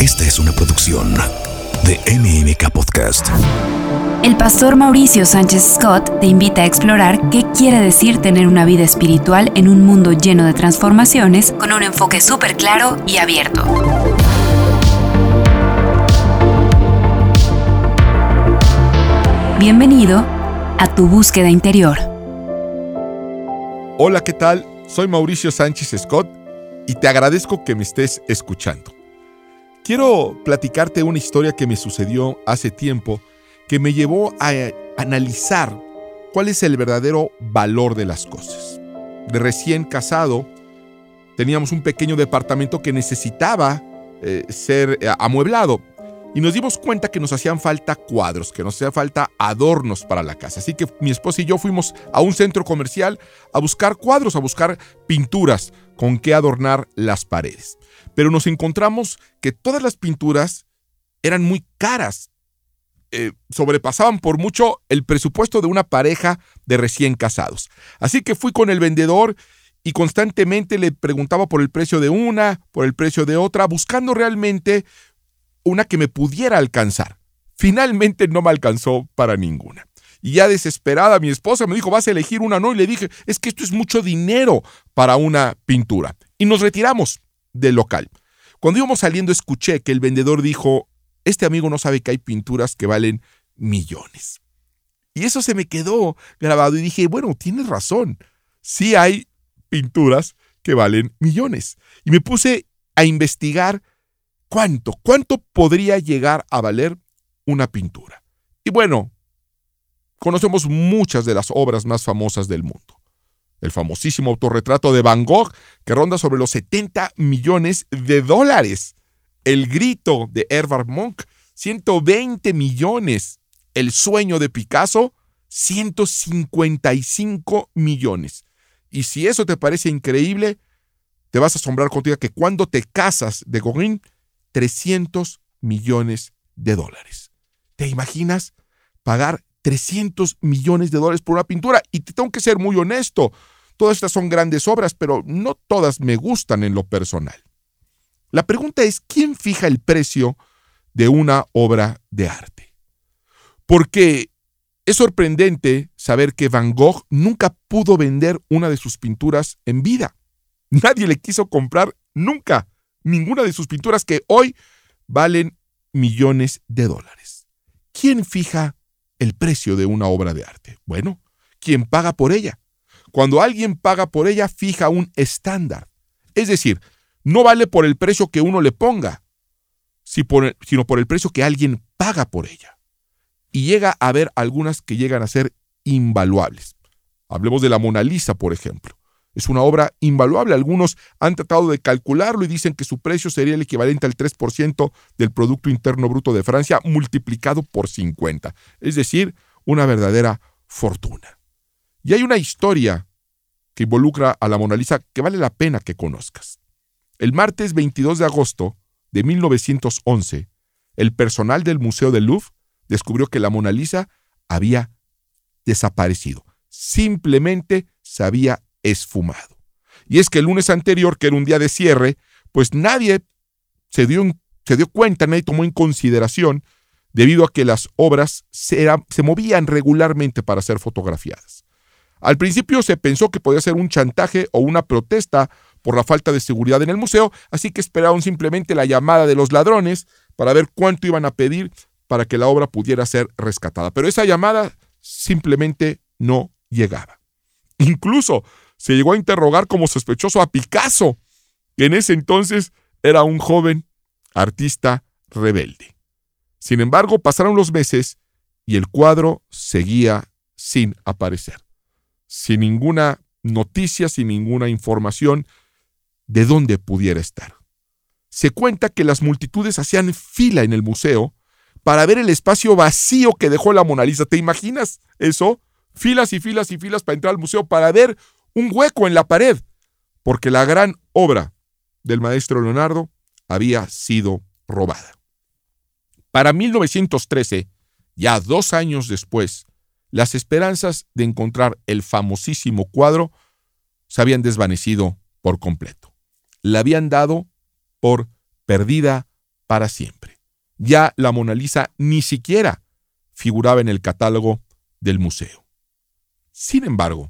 Esta es una producción de MMK Podcast. El pastor Mauricio Sánchez Scott te invita a explorar qué quiere decir tener una vida espiritual en un mundo lleno de transformaciones con un enfoque súper claro y abierto. Bienvenido a tu búsqueda interior. Hola, ¿qué tal? Soy Mauricio Sánchez Scott y te agradezco que me estés escuchando. Quiero platicarte una historia que me sucedió hace tiempo que me llevó a analizar cuál es el verdadero valor de las cosas. De recién casado, teníamos un pequeño departamento que necesitaba eh, ser eh, amueblado y nos dimos cuenta que nos hacían falta cuadros, que nos hacían falta adornos para la casa. Así que mi esposa y yo fuimos a un centro comercial a buscar cuadros, a buscar pinturas con que adornar las paredes. Pero nos encontramos que todas las pinturas eran muy caras. Eh, sobrepasaban por mucho el presupuesto de una pareja de recién casados. Así que fui con el vendedor y constantemente le preguntaba por el precio de una, por el precio de otra, buscando realmente una que me pudiera alcanzar. Finalmente no me alcanzó para ninguna. Y ya desesperada mi esposa me dijo, vas a elegir una, no. Y le dije, es que esto es mucho dinero para una pintura. Y nos retiramos del local. Cuando íbamos saliendo escuché que el vendedor dijo, este amigo no sabe que hay pinturas que valen millones. Y eso se me quedó grabado y dije, bueno, tienes razón. Sí hay pinturas que valen millones. Y me puse a investigar ¿Cuánto? ¿Cuánto podría llegar a valer una pintura? Y bueno, conocemos muchas de las obras más famosas del mundo. El famosísimo autorretrato de Van Gogh, que ronda sobre los 70 millones de dólares. El grito de Herbert Monk, 120 millones. El sueño de Picasso, 155 millones. Y si eso te parece increíble, te vas a asombrar contigo que cuando te casas de Gauguin, 300 millones de dólares. ¿Te imaginas pagar 300 millones de dólares por una pintura? Y te tengo que ser muy honesto. Todas estas son grandes obras, pero no todas me gustan en lo personal. La pregunta es, ¿quién fija el precio de una obra de arte? Porque es sorprendente saber que Van Gogh nunca pudo vender una de sus pinturas en vida. Nadie le quiso comprar nunca ninguna de sus pinturas que hoy valen millones de dólares. ¿Quién fija el precio de una obra de arte? Bueno, quien paga por ella. Cuando alguien paga por ella, fija un estándar. Es decir, no vale por el precio que uno le ponga, sino por el precio que alguien paga por ella. Y llega a haber algunas que llegan a ser invaluables. Hablemos de la Mona Lisa, por ejemplo. Es una obra invaluable. Algunos han tratado de calcularlo y dicen que su precio sería el equivalente al 3% del Producto Interno Bruto de Francia multiplicado por 50. Es decir, una verdadera fortuna. Y hay una historia que involucra a la Mona Lisa que vale la pena que conozcas. El martes 22 de agosto de 1911, el personal del Museo del Louvre descubrió que la Mona Lisa había desaparecido. Simplemente se había esfumado. Y es que el lunes anterior, que era un día de cierre, pues nadie se dio, se dio cuenta, nadie tomó en consideración, debido a que las obras se, se movían regularmente para ser fotografiadas. Al principio se pensó que podía ser un chantaje o una protesta por la falta de seguridad en el museo, así que esperaron simplemente la llamada de los ladrones para ver cuánto iban a pedir para que la obra pudiera ser rescatada. Pero esa llamada simplemente no llegaba. Incluso se llegó a interrogar como sospechoso a Picasso, que en ese entonces era un joven artista rebelde. Sin embargo, pasaron los meses y el cuadro seguía sin aparecer, sin ninguna noticia, sin ninguna información de dónde pudiera estar. Se cuenta que las multitudes hacían fila en el museo para ver el espacio vacío que dejó la Mona Lisa. ¿Te imaginas eso? Filas y filas y filas para entrar al museo para ver un hueco en la pared, porque la gran obra del maestro Leonardo había sido robada. Para 1913, ya dos años después, las esperanzas de encontrar el famosísimo cuadro se habían desvanecido por completo. La habían dado por perdida para siempre. Ya la Mona Lisa ni siquiera figuraba en el catálogo del museo. Sin embargo,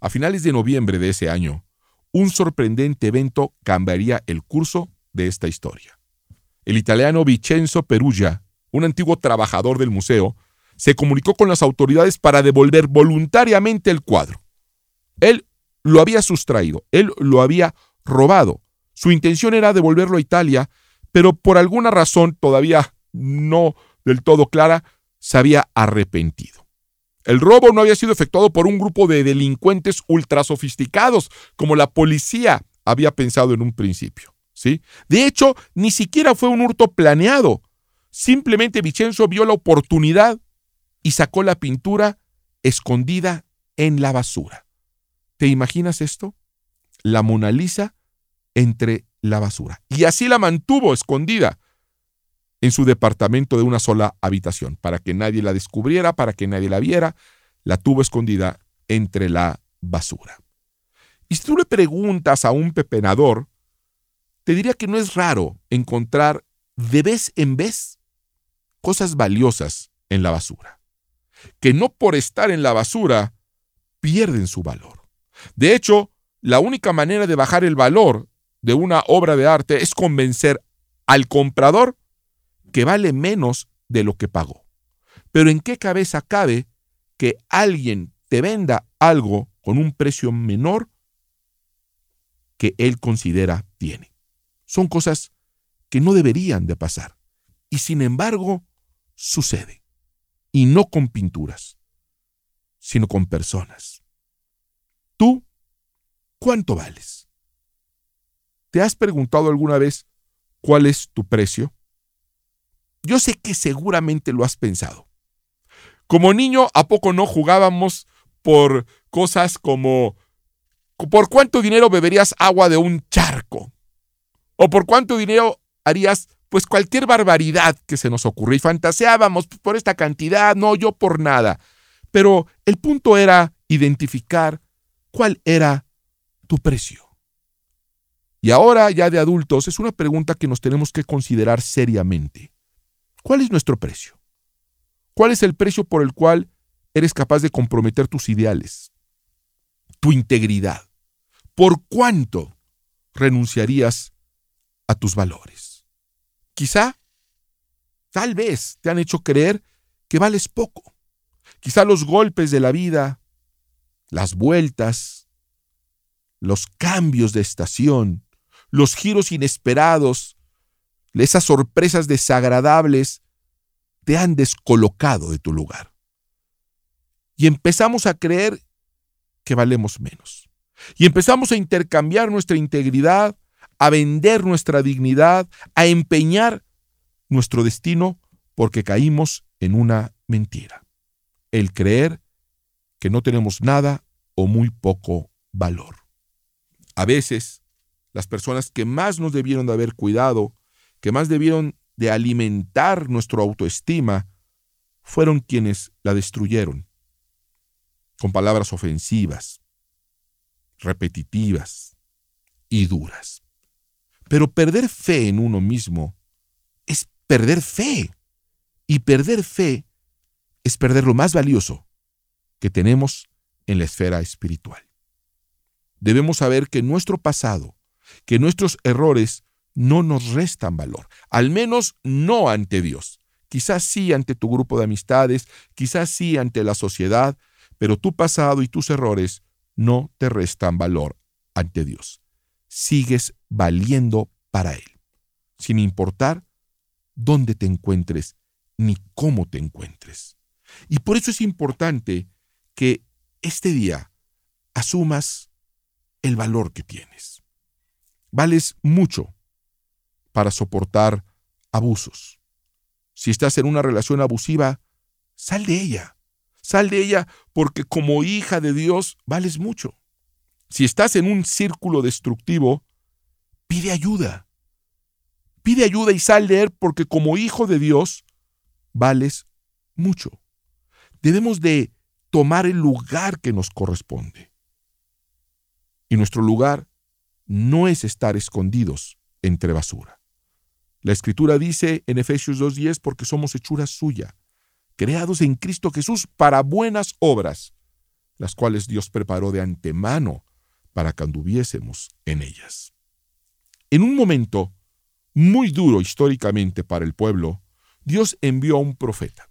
a finales de noviembre de ese año, un sorprendente evento cambiaría el curso de esta historia. El italiano Vincenzo Perugia, un antiguo trabajador del museo, se comunicó con las autoridades para devolver voluntariamente el cuadro. Él lo había sustraído, él lo había robado. Su intención era devolverlo a Italia, pero por alguna razón todavía no del todo clara, se había arrepentido. El robo no había sido efectuado por un grupo de delincuentes ultra sofisticados, como la policía había pensado en un principio. ¿sí? De hecho, ni siquiera fue un hurto planeado. Simplemente Vicenzo vio la oportunidad y sacó la pintura escondida en la basura. ¿Te imaginas esto? La Mona Lisa entre la basura. Y así la mantuvo escondida en su departamento de una sola habitación, para que nadie la descubriera, para que nadie la viera, la tuvo escondida entre la basura. Y si tú le preguntas a un pepenador, te diría que no es raro encontrar de vez en vez cosas valiosas en la basura, que no por estar en la basura pierden su valor. De hecho, la única manera de bajar el valor de una obra de arte es convencer al comprador que vale menos de lo que pagó. Pero ¿en qué cabeza cabe que alguien te venda algo con un precio menor que él considera tiene? Son cosas que no deberían de pasar. Y sin embargo, sucede. Y no con pinturas, sino con personas. ¿Tú cuánto vales? ¿Te has preguntado alguna vez cuál es tu precio? Yo sé que seguramente lo has pensado. Como niño, ¿a poco no jugábamos por cosas como ¿por cuánto dinero beberías agua de un charco? ¿O por cuánto dinero harías pues cualquier barbaridad que se nos ocurra? Y fantaseábamos por esta cantidad, no yo por nada. Pero el punto era identificar cuál era tu precio. Y ahora, ya de adultos, es una pregunta que nos tenemos que considerar seriamente. ¿Cuál es nuestro precio? ¿Cuál es el precio por el cual eres capaz de comprometer tus ideales, tu integridad? ¿Por cuánto renunciarías a tus valores? Quizá, tal vez, te han hecho creer que vales poco. Quizá los golpes de la vida, las vueltas, los cambios de estación, los giros inesperados esas sorpresas desagradables te han descolocado de tu lugar. Y empezamos a creer que valemos menos. Y empezamos a intercambiar nuestra integridad, a vender nuestra dignidad, a empeñar nuestro destino porque caímos en una mentira. El creer que no tenemos nada o muy poco valor. A veces, las personas que más nos debieron de haber cuidado que más debieron de alimentar nuestra autoestima, fueron quienes la destruyeron, con palabras ofensivas, repetitivas y duras. Pero perder fe en uno mismo es perder fe. Y perder fe es perder lo más valioso que tenemos en la esfera espiritual. Debemos saber que nuestro pasado, que nuestros errores no nos restan valor, al menos no ante Dios. Quizás sí ante tu grupo de amistades, quizás sí ante la sociedad, pero tu pasado y tus errores no te restan valor ante Dios. Sigues valiendo para Él, sin importar dónde te encuentres ni cómo te encuentres. Y por eso es importante que este día asumas el valor que tienes. Vales mucho para soportar abusos. Si estás en una relación abusiva, sal de ella. Sal de ella porque como hija de Dios vales mucho. Si estás en un círculo destructivo, pide ayuda. Pide ayuda y sal de él porque como hijo de Dios vales mucho. Debemos de tomar el lugar que nos corresponde. Y nuestro lugar no es estar escondidos entre basura. La escritura dice en Efesios 2.10 porque somos hechura suya, creados en Cristo Jesús para buenas obras, las cuales Dios preparó de antemano para que anduviésemos en ellas. En un momento muy duro históricamente para el pueblo, Dios envió a un profeta.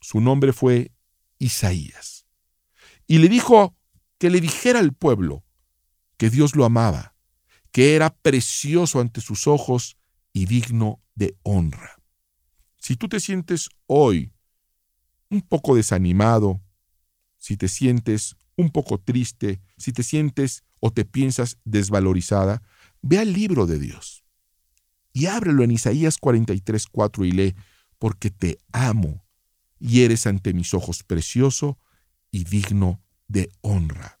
Su nombre fue Isaías. Y le dijo que le dijera al pueblo que Dios lo amaba, que era precioso ante sus ojos y digno de honra. Si tú te sientes hoy un poco desanimado, si te sientes un poco triste, si te sientes o te piensas desvalorizada, ve al libro de Dios y ábrelo en Isaías 43, 4 y lee, porque te amo y eres ante mis ojos precioso y digno de honra.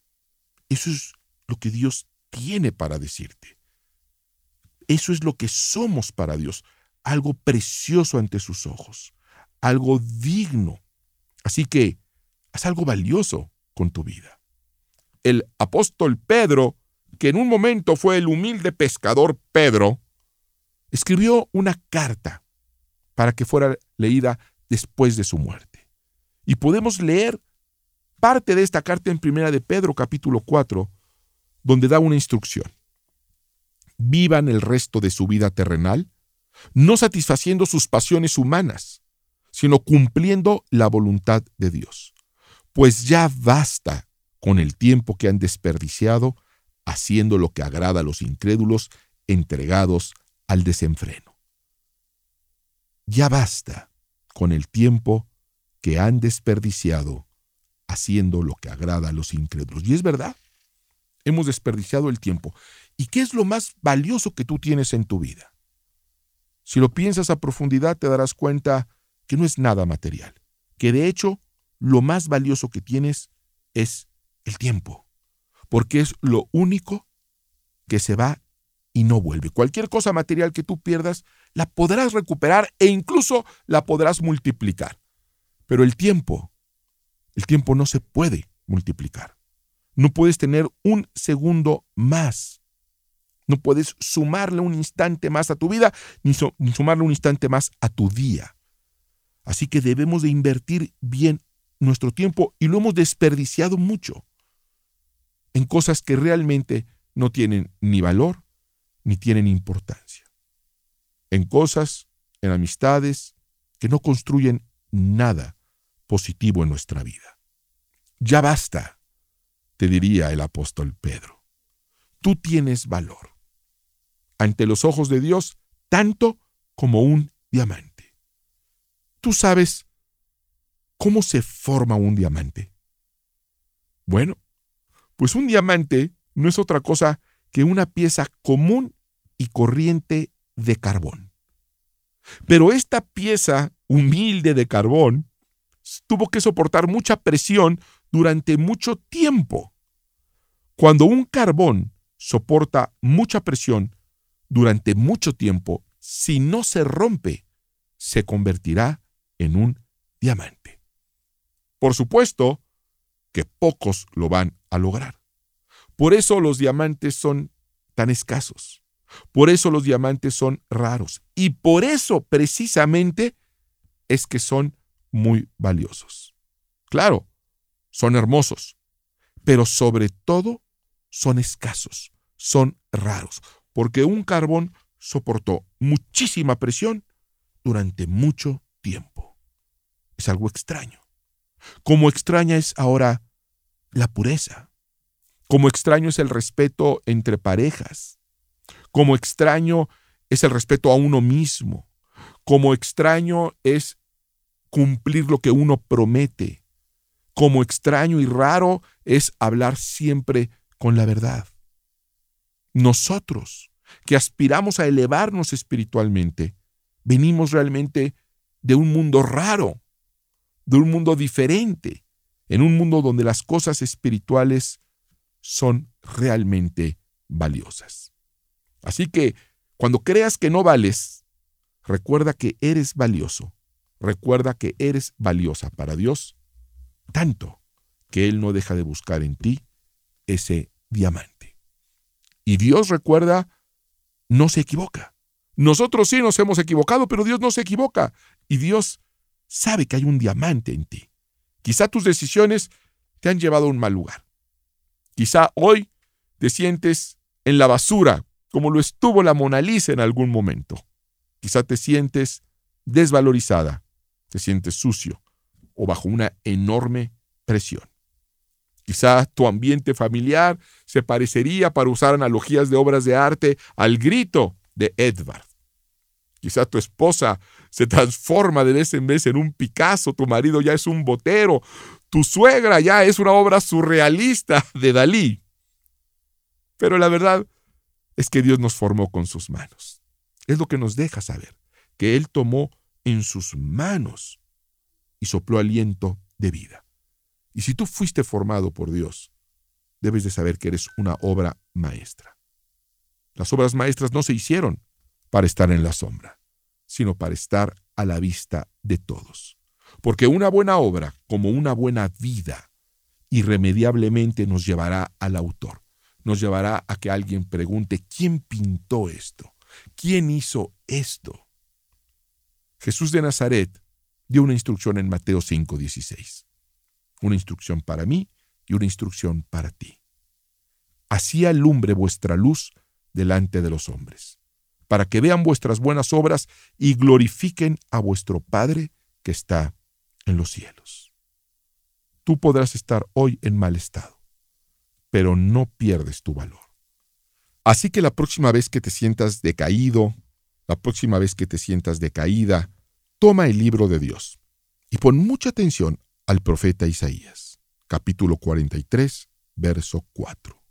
Eso es lo que Dios tiene para decirte. Eso es lo que somos para Dios, algo precioso ante sus ojos, algo digno. Así que haz algo valioso con tu vida. El apóstol Pedro, que en un momento fue el humilde pescador Pedro, escribió una carta para que fuera leída después de su muerte. Y podemos leer parte de esta carta en Primera de Pedro capítulo 4, donde da una instrucción. Vivan el resto de su vida terrenal, no satisfaciendo sus pasiones humanas, sino cumpliendo la voluntad de Dios. Pues ya basta con el tiempo que han desperdiciado haciendo lo que agrada a los incrédulos entregados al desenfreno. Ya basta con el tiempo que han desperdiciado haciendo lo que agrada a los incrédulos. Y es verdad, hemos desperdiciado el tiempo. ¿Y qué es lo más valioso que tú tienes en tu vida? Si lo piensas a profundidad te darás cuenta que no es nada material, que de hecho lo más valioso que tienes es el tiempo, porque es lo único que se va y no vuelve. Cualquier cosa material que tú pierdas, la podrás recuperar e incluso la podrás multiplicar. Pero el tiempo, el tiempo no se puede multiplicar. No puedes tener un segundo más. No puedes sumarle un instante más a tu vida, ni, sumarle un instante más a tu día. Así que debemos de invertir bien nuestro tiempo y lo hemos desperdiciado mucho en cosas que realmente no tienen ni valor ni tienen importancia. En cosas, en amistades que no construyen nada positivo en nuestra vida. Ya basta, te diría el apóstol Pedro. Tú tienes valor ante los ojos de Dios tanto como un diamante. ¿Tú sabes cómo se forma un diamante? Bueno, pues un diamante no es otra cosa que una pieza común y corriente de carbón. Pero esta pieza humilde de carbón tuvo que soportar mucha presión durante mucho tiempo. Cuando un carbón soporta mucha presión durante mucho tiempo, si no se rompe, se convertirá en un diamante. Por supuesto que pocos lo van a lograr. Por eso los diamantes son tan escasos. Por eso los diamantes son raros. Y por eso precisamente es que son muy valiosos. Claro, son hermosos, pero sobre todo son escasos, son raros, porque un carbón soportó muchísima presión durante mucho tiempo. Es algo extraño. Como extraña es ahora la pureza. Como extraño es el respeto entre parejas. Como extraño es el respeto a uno mismo. Como extraño es cumplir lo que uno promete. Como extraño y raro es hablar siempre con la verdad. Nosotros, que aspiramos a elevarnos espiritualmente, venimos realmente de un mundo raro, de un mundo diferente, en un mundo donde las cosas espirituales son realmente valiosas. Así que cuando creas que no vales, recuerda que eres valioso. Recuerda que eres valiosa para Dios, tanto que Él no deja de buscar en ti ese diamante. Y Dios recuerda, no se equivoca, Nosotros sí nos hemos equivocado, pero Dios no se equivoca. Y Dios sabe que hay un diamante en ti. Quizá tus decisiones te han llevado a un mal lugar. Quizá hoy te sientes en la basura, como lo estuvo la Mona Lisa en algún momento. Quizá te sientes desvalorizada, te sientes sucio o bajo una enorme presión. Quizá tu ambiente familiar se parecería, para usar analogías de obras de arte, al grito de Edvard. Quizá tu esposa se transforma de vez en vez en un Picasso, tu marido ya es un botero, tu suegra ya es una obra surrealista de Dalí. Pero la verdad es que Dios nos formó con sus manos. Es lo que nos deja saber, que Él tomó en sus manos y sopló aliento de vida. Y si tú fuiste formado por Dios, debes de saber que eres una obra maestra. Las obras maestras no se hicieron para estar en la sombra, sino para estar a la vista de todos. Porque una buena obra, como una buena vida, irremediablemente nos llevará al autor, nos llevará a que alguien pregunte, ¿quién pintó esto? ¿Quién hizo esto? Jesús de Nazaret dio una instrucción en Mateo 5:16. Una instrucción para mí y una instrucción para ti. Así alumbre vuestra luz delante de los hombres, para que vean vuestras buenas obras y glorifiquen a vuestro Padre que está en los cielos. Tú podrás estar hoy en mal estado, pero no pierdes tu valor. Así que la próxima vez que te sientas decaído, la próxima vez que te sientas decaída, toma el libro de Dios y pon mucha atención al profeta Isaías, capítulo 43, verso 4.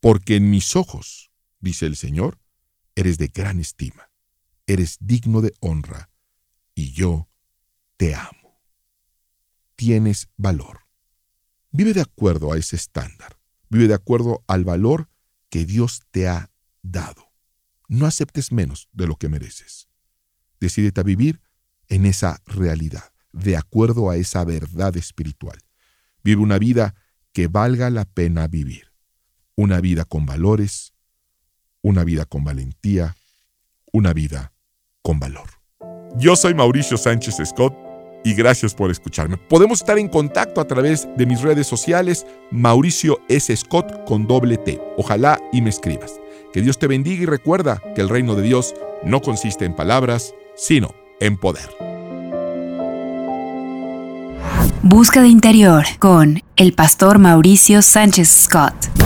Porque en mis ojos, dice el Señor, eres de gran estima, eres digno de honra, y yo te amo. Tienes valor. Vive de acuerdo a ese estándar, vive de acuerdo al valor que Dios te ha dado. No aceptes menos de lo que mereces. Decídete a vivir en esa realidad, de acuerdo a esa verdad espiritual. Vive una vida que valga la pena vivir. Una vida con valores, una vida con valentía, una vida con valor. Yo soy Mauricio Sánchez Scott y gracias por escucharme. Podemos estar en contacto a través de mis redes sociales, Mauricio S. Scott con doble T. Ojalá y me escribas. Que Dios te bendiga y recuerda que el reino de Dios no consiste en palabras, sino en poder. Busca de interior con el pastor Mauricio Sánchez Scott.